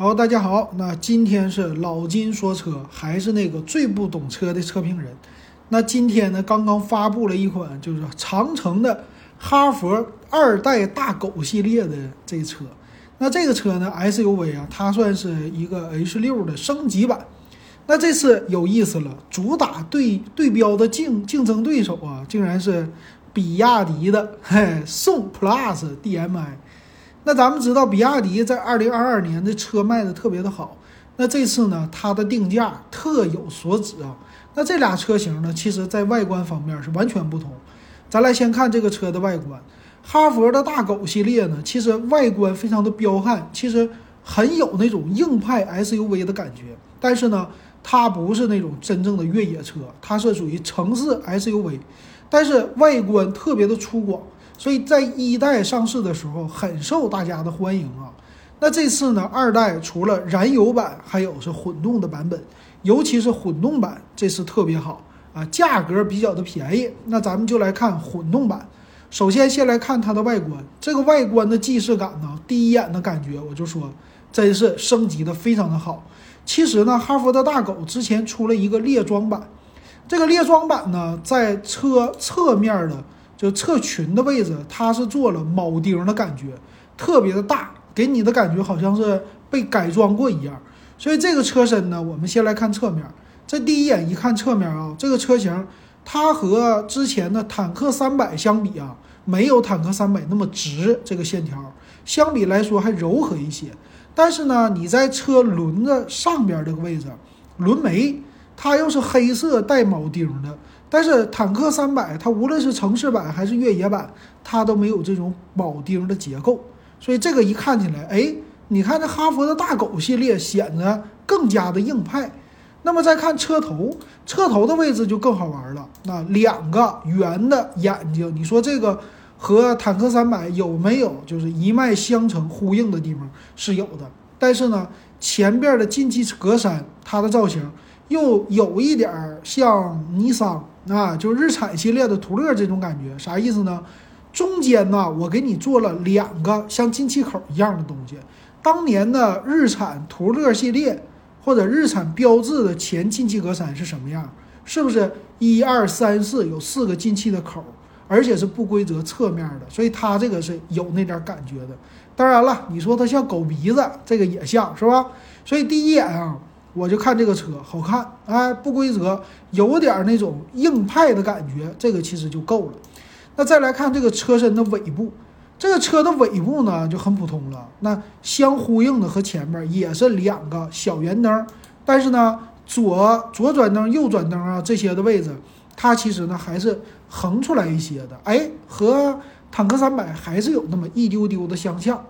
好，大家好，那今天是老金说车，还是那个最不懂车的车评人。那今天呢，刚刚发布了一款就是长城的哈佛二代大狗系列的这车。那这个车呢，SUV 啊，它算是一个 H 六的升级版。那这次有意思了，主打对对标的竞竞争对手啊，竟然是比亚迪的嘿宋 Plus DM-i。那咱们知道，比亚迪在二零二二年的车卖的特别的好。那这次呢，它的定价特有所指啊。那这俩车型呢，其实在外观方面是完全不同。咱来先看这个车的外观，哈佛的大狗系列呢，其实外观非常的彪悍，其实很有那种硬派 SUV 的感觉。但是呢，它不是那种真正的越野车，它是属于城市 SUV，但是外观特别的粗犷，所以在一代上市的时候很受大家的欢迎啊。那这次呢，二代除了燃油版，还有是混动的版本，尤其是混动版，这次特别好啊，价格比较的便宜。那咱们就来看混动版，首先先来看它的外观，这个外观的既视感呢，第一眼的感觉我就说，真是升级的非常的好。其实呢，哈佛的大狗之前出了一个猎装版，这个猎装版呢，在车侧面的就侧裙的位置，它是做了铆钉的感觉，特别的大，给你的感觉好像是被改装过一样。所以这个车身呢，我们先来看侧面，这第一眼一看侧面啊，这个车型它和之前的坦克三百相比啊，没有坦克三百那么直，这个线条相比来说还柔和一些。但是呢，你在车轮子上边这个位置，轮眉它又是黑色带铆钉的。但是坦克三百它无论是城市版还是越野版，它都没有这种铆钉的结构。所以这个一看起来，哎，你看这哈佛的大狗系列显得更加的硬派。那么再看车头，车头的位置就更好玩了。那两个圆的眼睛，你说这个？和坦克三百有没有就是一脉相承呼应的地方是有的，但是呢，前边的进气格栅它的造型又有一点像尼桑啊，就日产系列的途乐这种感觉，啥意思呢？中间呢，我给你做了两个像进气口一样的东西。当年的日产途乐系列或者日产标志的前进气格栅是什么样？是不是一二三四有四个进气的口？而且是不规则侧面的，所以它这个是有那点感觉的。当然了，你说它像狗鼻子，这个也像是吧？所以第一眼啊，我就看这个车好看，哎，不规则，有点那种硬派的感觉，这个其实就够了。那再来看这个车身的尾部，这个车的尾部呢就很普通了。那相呼应的和前面也是两个小圆灯，但是呢，左左转灯、右转灯啊这些的位置。它其实呢还是横出来一些的，哎，和坦克三百还是有那么一丢丢的相像，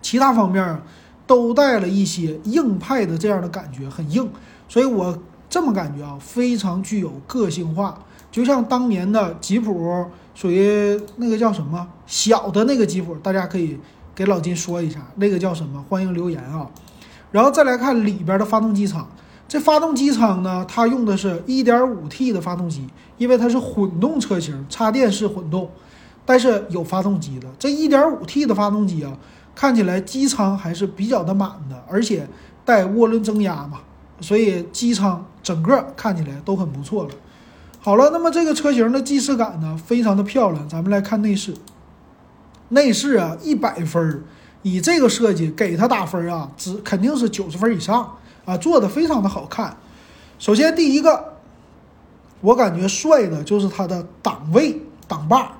其他方面都带了一些硬派的这样的感觉，很硬，所以我这么感觉啊，非常具有个性化，就像当年的吉普，属于那个叫什么小的那个吉普，大家可以给老金说一下，那个叫什么，欢迎留言啊，然后再来看里边的发动机舱。这发动机舱呢，它用的是一点五 T 的发动机，因为它是混动车型，插电式混动，但是有发动机的。这一点五 T 的发动机啊，看起来机舱还是比较的满的，而且带涡轮增压嘛，所以机舱整个看起来都很不错了。好了，那么这个车型的既视感呢，非常的漂亮。咱们来看内饰，内饰啊，一百分儿，以这个设计给它打分啊，只肯定是九十分以上。啊，做的非常的好看。首先第一个，我感觉帅的就是它的档位档把。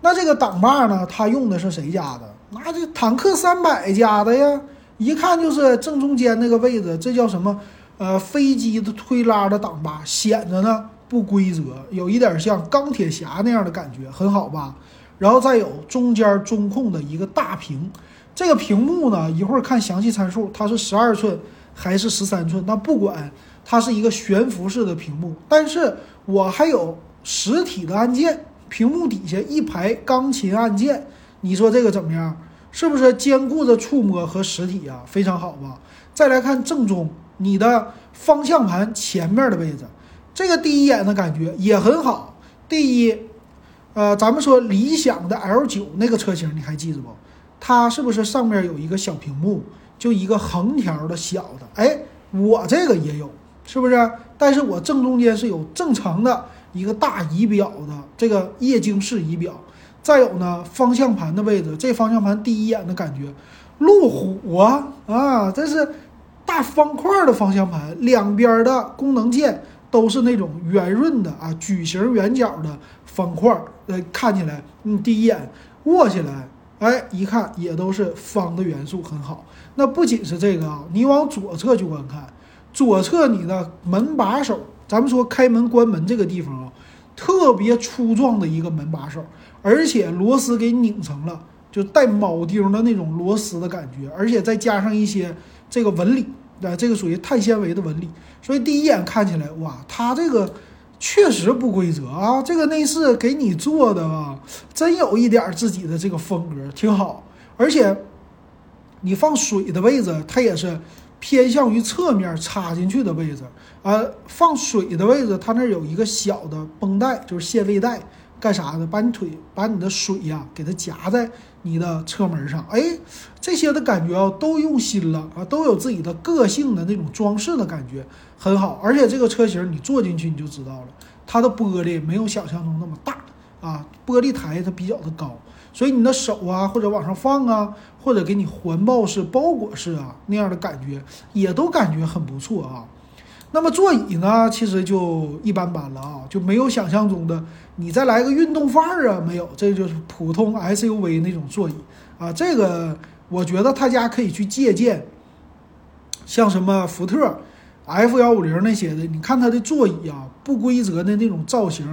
那这个档把呢，它用的是谁家的？那这坦克三百家的呀，一看就是正中间那个位置。这叫什么？呃，飞机的推拉的档把，显得呢不规则，有一点像钢铁侠那样的感觉，很好吧？然后再有中间中控的一个大屏，这个屏幕呢，一会儿看详细参数，它是十二寸。还是十三寸，那不管它是一个悬浮式的屏幕，但是我还有实体的按键，屏幕底下一排钢琴按键，你说这个怎么样？是不是兼顾着触摸和实体呀？非常好吧？再来看正中，你的方向盘前面的位置，这个第一眼的感觉也很好。第一，呃，咱们说理想的 L 九那个车型，你还记得不？它是不是上面有一个小屏幕？就一个横条的小的，哎，我这个也有，是不是？但是我正中间是有正常的一个大仪表的这个液晶式仪表，再有呢方向盘的位置，这方向盘第一眼的感觉，路虎啊啊，这是大方块的方向盘，两边的功能键都是那种圆润的啊矩形圆角的方块，呃，看起来你第一眼握起来。哎，一看也都是方的元素很好。那不仅是这个啊，你往左侧去观看，左侧你的门把手，咱们说开门关门这个地方啊，特别粗壮的一个门把手，而且螺丝给拧成了就带铆钉的那种螺丝的感觉，而且再加上一些这个纹理，啊，这个属于碳纤维的纹理，所以第一眼看起来哇，它这个。确实不规则啊！这个内饰给你做的吧，真有一点自己的这个风格，挺好。而且你放水的位置，它也是偏向于侧面插进去的位置啊。放水的位置，它那有一个小的绷带，就是限位带，干啥的？把你腿，把你的水呀，给它夹在你的车门上。哎，这些的感觉啊，都用心了啊，都有自己的个性的那种装饰的感觉。很好，而且这个车型你坐进去你就知道了，它的玻璃没有想象中那么大啊，玻璃台它比较的高，所以你的手啊或者往上放啊，或者给你环抱式、包裹式啊那样的感觉，也都感觉很不错啊。那么座椅呢，其实就一般般了啊，就没有想象中的你再来个运动范儿啊，没有，这就是普通 SUV 那种座椅啊。这个我觉得他家可以去借鉴，像什么福特。F 幺五零那些的，你看它的座椅啊，不规则的那种造型，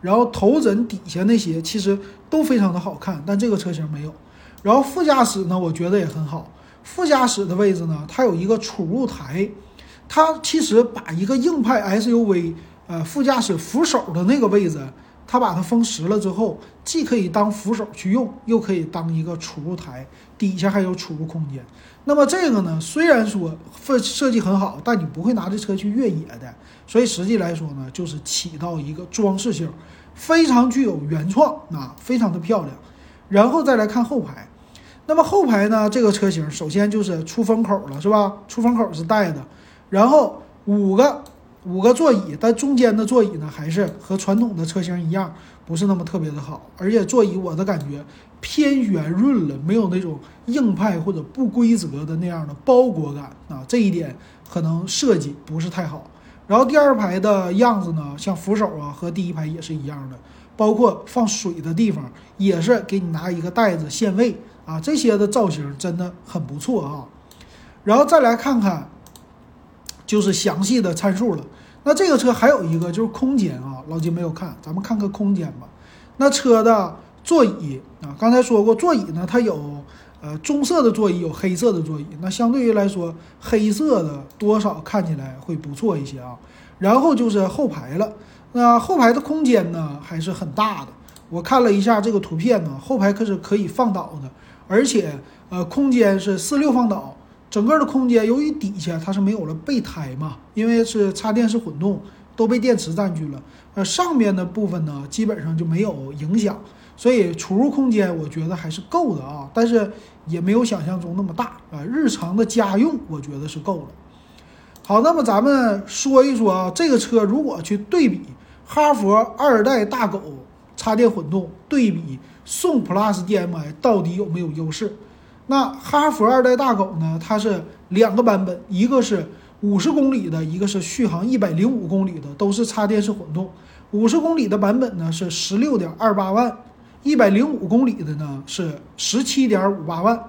然后头枕底下那些其实都非常的好看，但这个车型没有。然后副驾驶呢，我觉得也很好。副驾驶的位置呢，它有一个储物台，它其实把一个硬派 SUV 呃副驾驶扶手的那个位置，它把它封实了之后，既可以当扶手去用，又可以当一个储物台，底下还有储物空间。那么这个呢，虽然说设设计很好，但你不会拿这车去越野的，所以实际来说呢，就是起到一个装饰性，非常具有原创啊，非常的漂亮。然后再来看后排，那么后排呢，这个车型首先就是出风口了，是吧？出风口是带的，然后五个五个座椅，但中间的座椅呢，还是和传统的车型一样，不是那么特别的好，而且座椅我的感觉。偏圆润了，没有那种硬派或者不规则的那样的包裹感啊，这一点可能设计不是太好。然后第二排的样子呢，像扶手啊和第一排也是一样的，包括放水的地方也是给你拿一个袋子限位啊，这些的造型真的很不错啊。然后再来看看，就是详细的参数了。那这个车还有一个就是空间啊，老金没有看，咱们看看空间吧。那车的。座椅啊，刚才说过，座椅呢，它有呃棕色的座椅，有黑色的座椅。那相对于来说，黑色的多少看起来会不错一些啊。然后就是后排了，那后排的空间呢还是很大的。我看了一下这个图片呢，后排可是可以放倒的，而且呃空间是四六放倒，整个的空间由于底下它是没有了备胎嘛，因为是插电式混动，都被电池占据了。呃上面的部分呢基本上就没有影响。所以储物空间我觉得还是够的啊，但是也没有想象中那么大啊。日常的家用我觉得是够了。好，那么咱们说一说啊，这个车如果去对比哈弗二代大狗插电混动，对比宋 PLUS DM-i 到底有没有优势？那哈弗二代大狗呢，它是两个版本，一个是五十公里的，一个是续航一百零五公里的，都是插电式混动。五十公里的版本呢是十六点二八万。一百零五公里的呢是十七点五八万，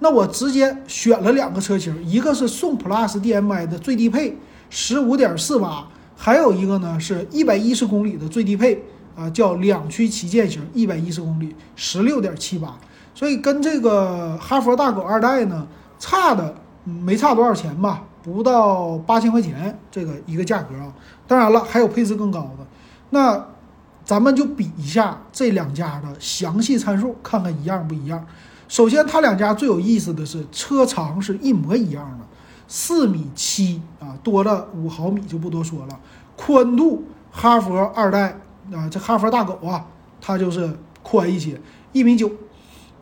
那我直接选了两个车型，一个是宋 PLUS DM-i 的最低配十五点四八，还有一个呢是一百一十公里的最低配啊，叫两驱旗舰型，一百一十公里十六点七八，所以跟这个哈佛大狗二代呢差的没差多少钱吧，不到八千块钱这个一个价格啊，当然了还有配置更高的那。咱们就比一下这两家的详细参数，看看一样不一样。首先，它两家最有意思的是车长是一模一样的，四米七啊，多了五毫米就不多说了。宽度，哈佛二代啊，这哈佛大狗啊，它就是宽一些，一米九。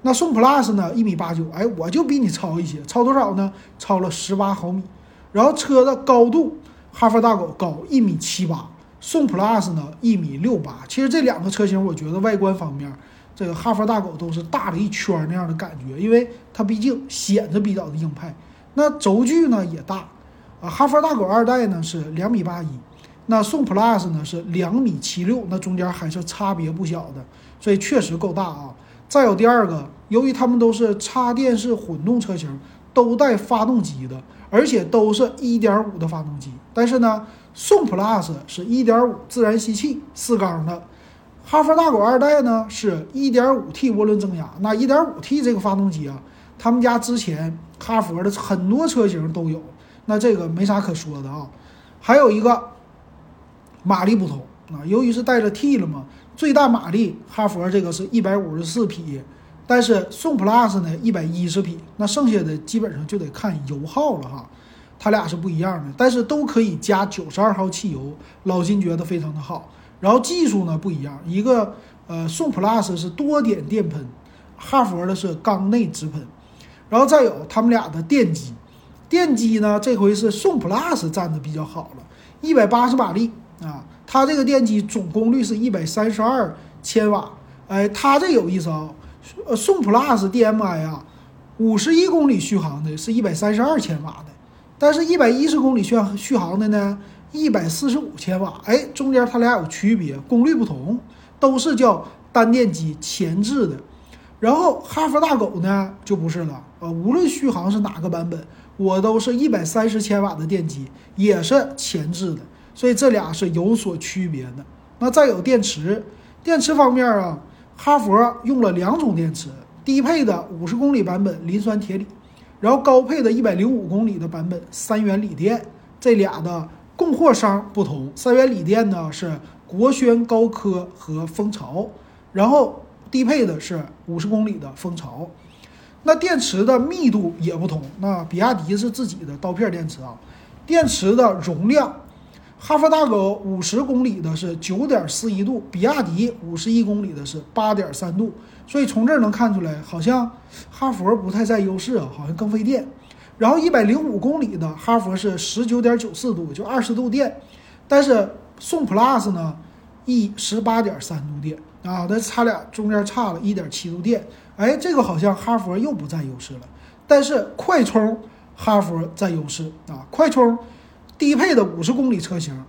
那宋 plus 呢，一米八九，哎，我就比你超一些，超多少呢？超了十八毫米。然后车的高度，哈弗大狗高一米七八，宋 plus 呢一米六八。其实这两个车型，我觉得外观方面，这个哈弗大狗都是大了一圈那样的感觉，因为它毕竟显得比较的硬派。那轴距呢也大，啊，哈弗大狗二代呢是两米八一。那宋 plus 呢是两米七六，那中间还是差别不小的，所以确实够大啊。再有第二个，由于它们都是插电式混动车型，都带发动机的，而且都是一点五的发动机。但是呢，宋 plus 是一点五自然吸气四缸的，哈弗大狗二代呢是一点五 T 涡轮增压。那一点五 T 这个发动机啊，他们家之前哈弗的很多车型都有，那这个没啥可说的啊。还有一个。马力不同啊，由于是带了 T 了嘛，最大马力哈弗这个是一百五十四匹，但是宋 plus 呢一百一十匹，那剩下的基本上就得看油耗了哈，它俩是不一样的，但是都可以加九十二号汽油，老金觉得非常的好。然后技术呢不一样，一个呃宋 plus 是多点电喷，哈弗的是缸内直喷，然后再有他们俩的电机，电机呢这回是宋 plus 占的比较好了，一百八十马力。啊，它这个电机总功率是一百三十二千瓦，哎，它这有意思啊，呃，宋 plus DM-i 啊，五十一公里续航的是一百三十二千瓦的，但是一百一十公里续航续航的呢，一百四十五千瓦，哎，中间它俩有区别，功率不同，都是叫单电机前置的，然后哈弗大狗呢就不是了，呃，无论续航是哪个版本，我都是一百三十千瓦的电机，也是前置的。所以这俩是有所区别的。那再有电池，电池方面啊，哈佛用了两种电池，低配的五十公里版本磷酸铁锂，然后高配的一百零五公里的版本三元锂电。这俩的供货商不同，三元锂电呢是国轩高科和蜂巢，然后低配的是五十公里的蜂巢。那电池的密度也不同，那比亚迪是自己的刀片电池啊，电池的容量。哈弗大狗五十公里的是九点四一度，比亚迪五十一公里的是八点三度，所以从这儿能看出来，好像哈佛不太占优势啊，好像更费电。然后一百零五公里的哈佛是十九点九四度，就二十度电，但是宋 plus 呢，一十八点三度电啊，那差俩中间差了一点七度电，哎，这个好像哈佛又不占优势了。但是快充哈佛占优势啊，快充。低配的五十公里车型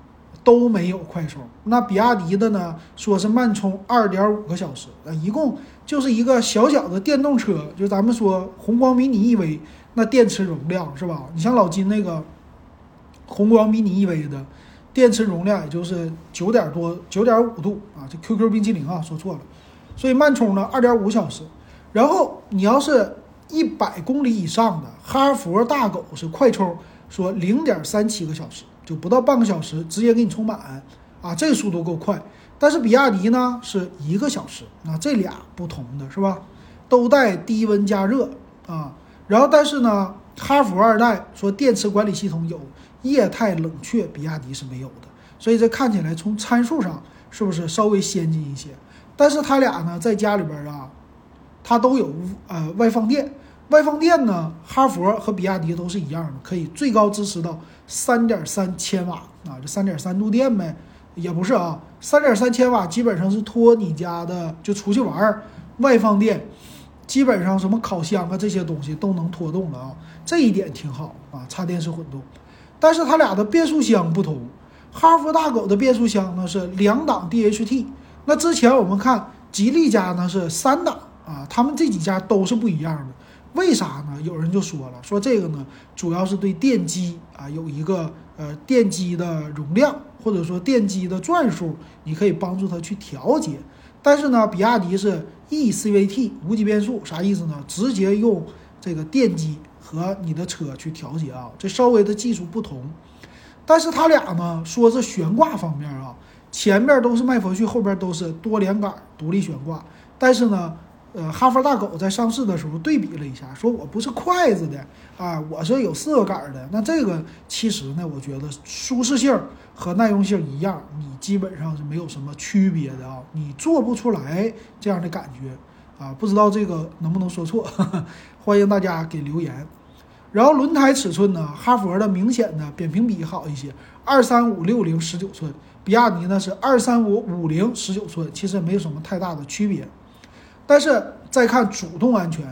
都没有快充，那比亚迪的呢？说是慢充二点五个小时，那一共就是一个小小的电动车，就咱们说宏光迷你 EV，那电池容量是吧？你像老金那个宏光迷你 EV 的电池容量也就是九点多九点五度啊，这 QQ 冰淇淋啊说错了，所以慢充呢二点五小时，然后你要是一百公里以上的哈佛大狗是快充。说零点三七个小时，就不到半个小时，直接给你充满，啊，这个速度够快。但是比亚迪呢是一个小时，那这俩不同的是吧？都带低温加热啊，然后但是呢，哈弗二代说电池管理系统有液态冷却，比亚迪是没有的，所以这看起来从参数上是不是稍微先进一些？但是它俩呢在家里边啊，它都有呃外放电。外放电呢？哈佛和比亚迪都是一样的，可以最高支持到三点三千瓦啊，这三点三度电呗，也不是啊，三点三千瓦基本上是拖你家的，就出去玩儿，外放电，基本上什么烤箱啊这些东西都能拖动了啊，这一点挺好啊，插电式混动。但是它俩的变速箱不同，哈弗大狗的变速箱呢是两档 DHT，那之前我们看吉利家呢是三档啊，他们这几家都是不一样的。为啥呢？有人就说了，说这个呢，主要是对电机啊有一个呃电机的容量或者说电机的转速，你可以帮助它去调节。但是呢，比亚迪是 e CVT 无级变速，啥意思呢？直接用这个电机和你的车去调节啊，这稍微的技术不同。但是它俩呢，说是悬挂方面啊，前面都是麦弗逊，后边都是多连杆独立悬挂，但是呢。呃，哈佛大狗在上市的时候对比了一下，说我不是筷子的啊，我是有四个杆的。那这个其实呢，我觉得舒适性和耐用性一样，你基本上是没有什么区别的啊，你做不出来这样的感觉。啊，不知道这个能不能说错，欢迎大家给留言。然后轮胎尺寸呢，哈佛的明显的扁平比好一些，二三五六零十九寸，比亚迪呢是二三五五零十九寸，其实没有什么太大的区别。但是再看主动安全，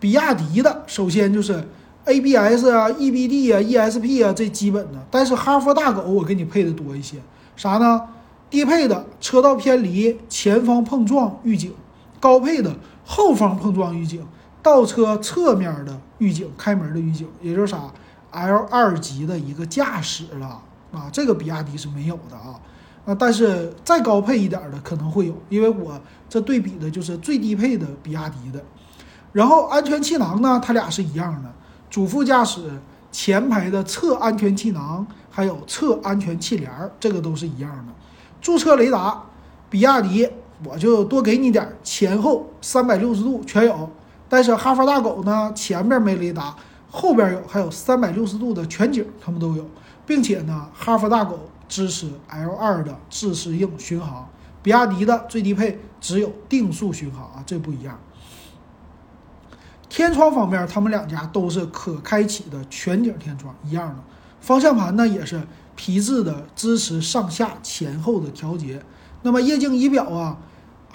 比亚迪的首先就是 ABS 啊、EBD 啊、ESP 啊这基本的，但是哈佛大狗我给你配的多一些，啥呢？低配的车道偏离、前方碰撞预警，高配的后方碰撞预警。倒车侧面的预警，开门的预警，也就是啥，L 二级的一个驾驶了啊，这个比亚迪是没有的啊，啊，但是再高配一点的可能会有，因为我这对比的就是最低配的比亚迪的，然后安全气囊呢，它俩是一样的，主副驾驶前排的侧安全气囊还有侧安全气帘，这个都是一样的，驻车雷达，比亚迪我就多给你点，前后三百六十度全有。但是哈佛大狗呢，前面没雷达，后边有，还有三百六十度的全景，它们都有，并且呢，哈佛大狗支持 L2 的自适应巡航，比亚迪的最低配只有定速巡航啊，这不一样。天窗方面，他们两家都是可开启的全景天窗，一样的。方向盘呢也是皮质的，支持上下前后的调节。那么液晶仪表啊。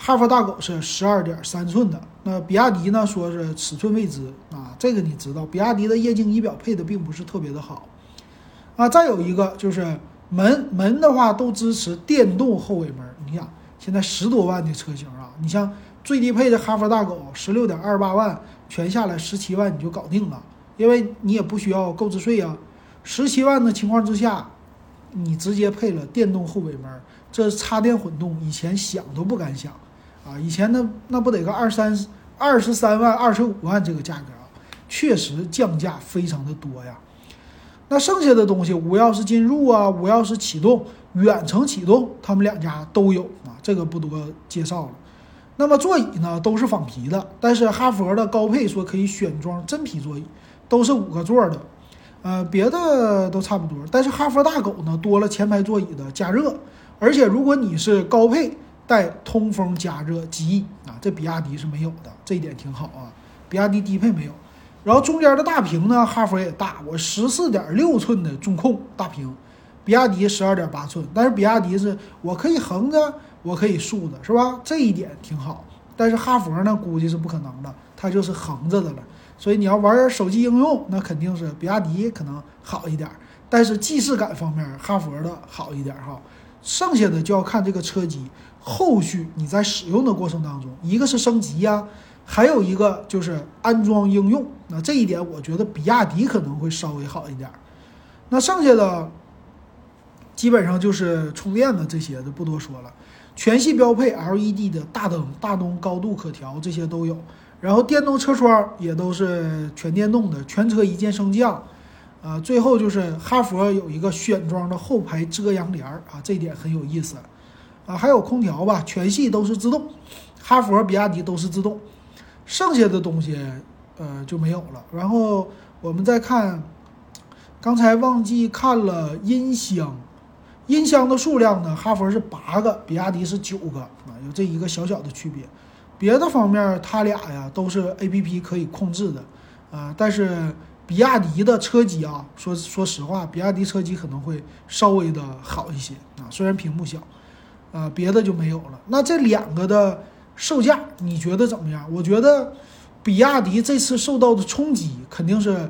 哈佛大狗是十二点三寸的，那比亚迪呢？说是尺寸未知啊，这个你知道，比亚迪的液晶仪表配的并不是特别的好啊。再有一个就是门门的话都支持电动后尾门，你想现在十多万的车型啊，你像最低配的哈佛大狗十六点二八万，全下来十七万你就搞定了，因为你也不需要购置税啊。十七万的情况之下，你直接配了电动后尾门，这插电混动以前想都不敢想。啊，以前那那不得个二三二十三万、二十五万这个价格啊，确实降价非常的多呀。那剩下的东西，无钥匙进入啊，无钥匙启动、远程启动，他们两家都有啊，这个不多介绍了。那么座椅呢，都是仿皮的，但是哈佛的高配说可以选装真皮座椅，都是五个座的，呃，别的都差不多。但是哈佛大狗呢，多了前排座椅的加热，而且如果你是高配。带通风加热机啊，这比亚迪是没有的，这一点挺好啊。比亚迪低配没有，然后中间的大屏呢，哈佛也大，我十四点六寸的中控大屏，比亚迪十二点八寸，但是比亚迪是我可以横着，我可以竖着，是吧？这一点挺好。但是哈佛呢，估计是不可能的，它就是横着的了。所以你要玩手机应用，那肯定是比亚迪可能好一点，但是既视感方面，哈佛的好一点哈。剩下的就要看这个车机。后续你在使用的过程当中，一个是升级呀，还有一个就是安装应用。那这一点我觉得比亚迪可能会稍微好一点。那剩下的基本上就是充电的这些就不多说了。全系标配 LED 的大灯，大灯高度可调，这些都有。然后电动车窗也都是全电动的，全车一键升降。啊，最后就是哈佛有一个选装的后排遮阳帘儿啊，这点很有意思。啊，还有空调吧，全系都是自动，哈佛、比亚迪都是自动，剩下的东西呃就没有了。然后我们再看，刚才忘记看了音箱，音箱的数量呢，哈佛是八个，比亚迪是九个啊，有这一个小小的区别。别的方面，它俩呀都是 A P P 可以控制的啊，但是比亚迪的车机啊，说说实话，比亚迪车机可能会稍微的好一些啊，虽然屏幕小。啊，别的就没有了。那这两个的售价，你觉得怎么样？我觉得，比亚迪这次受到的冲击肯定是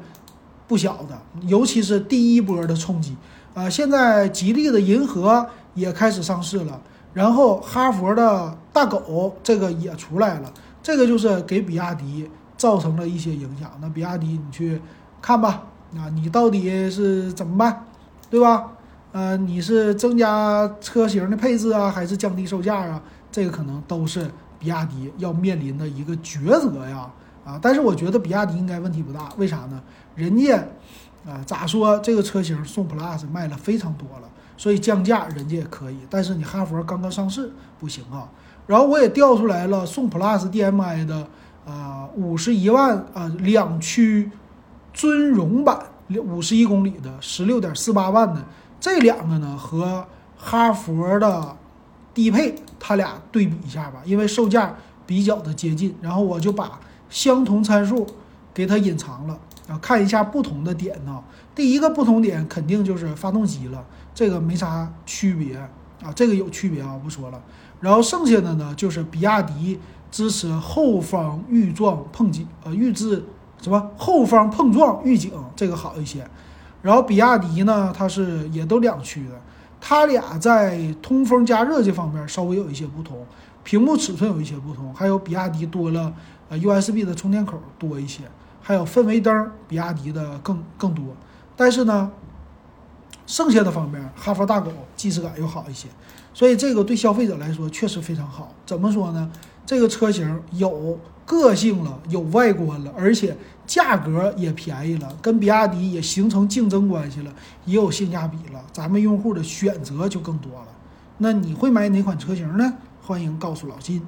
不小的，尤其是第一波的冲击。啊，现在吉利的银河也开始上市了，然后哈佛的大狗这个也出来了，这个就是给比亚迪造成了一些影响。那比亚迪，你去看吧，啊，你到底是怎么办，对吧？呃，你是增加车型的配置啊，还是降低售价啊？这个可能都是比亚迪要面临的一个抉择呀，啊！但是我觉得比亚迪应该问题不大，为啥呢？人家啊，咋说这个车型宋 PLUS 卖了非常多了，所以降价人家也可以。但是你哈佛刚刚上市不行啊。然后我也调出来了宋 PLUS DM-i 的啊五十一万啊两驱尊荣版，五十一公里的十六点四八万的。这两个呢和哈佛的低配，它俩对比一下吧，因为售价比较的接近，然后我就把相同参数给它隐藏了啊，看一下不同的点呢。第一个不同点肯定就是发动机了，这个没啥区别啊，这个有区别啊，不说了。然后剩下的呢，就是比亚迪支持后方预撞碰警，呃，预置什么后方碰撞预警，这个好一些。然后比亚迪呢，它是也都两驱的，它俩在通风加热这方面稍微有一些不同，屏幕尺寸有一些不同，还有比亚迪多了呃 USB 的充电口多一些，还有氛围灯，比亚迪的更更多。但是呢，剩下的方面，哈佛大狗既视感又好一些。所以这个对消费者来说确实非常好。怎么说呢？这个车型有个性了，有外观了，而且价格也便宜了，跟比亚迪也形成竞争关系了，也有性价比了，咱们用户的选择就更多了。那你会买哪款车型呢？欢迎告诉老金。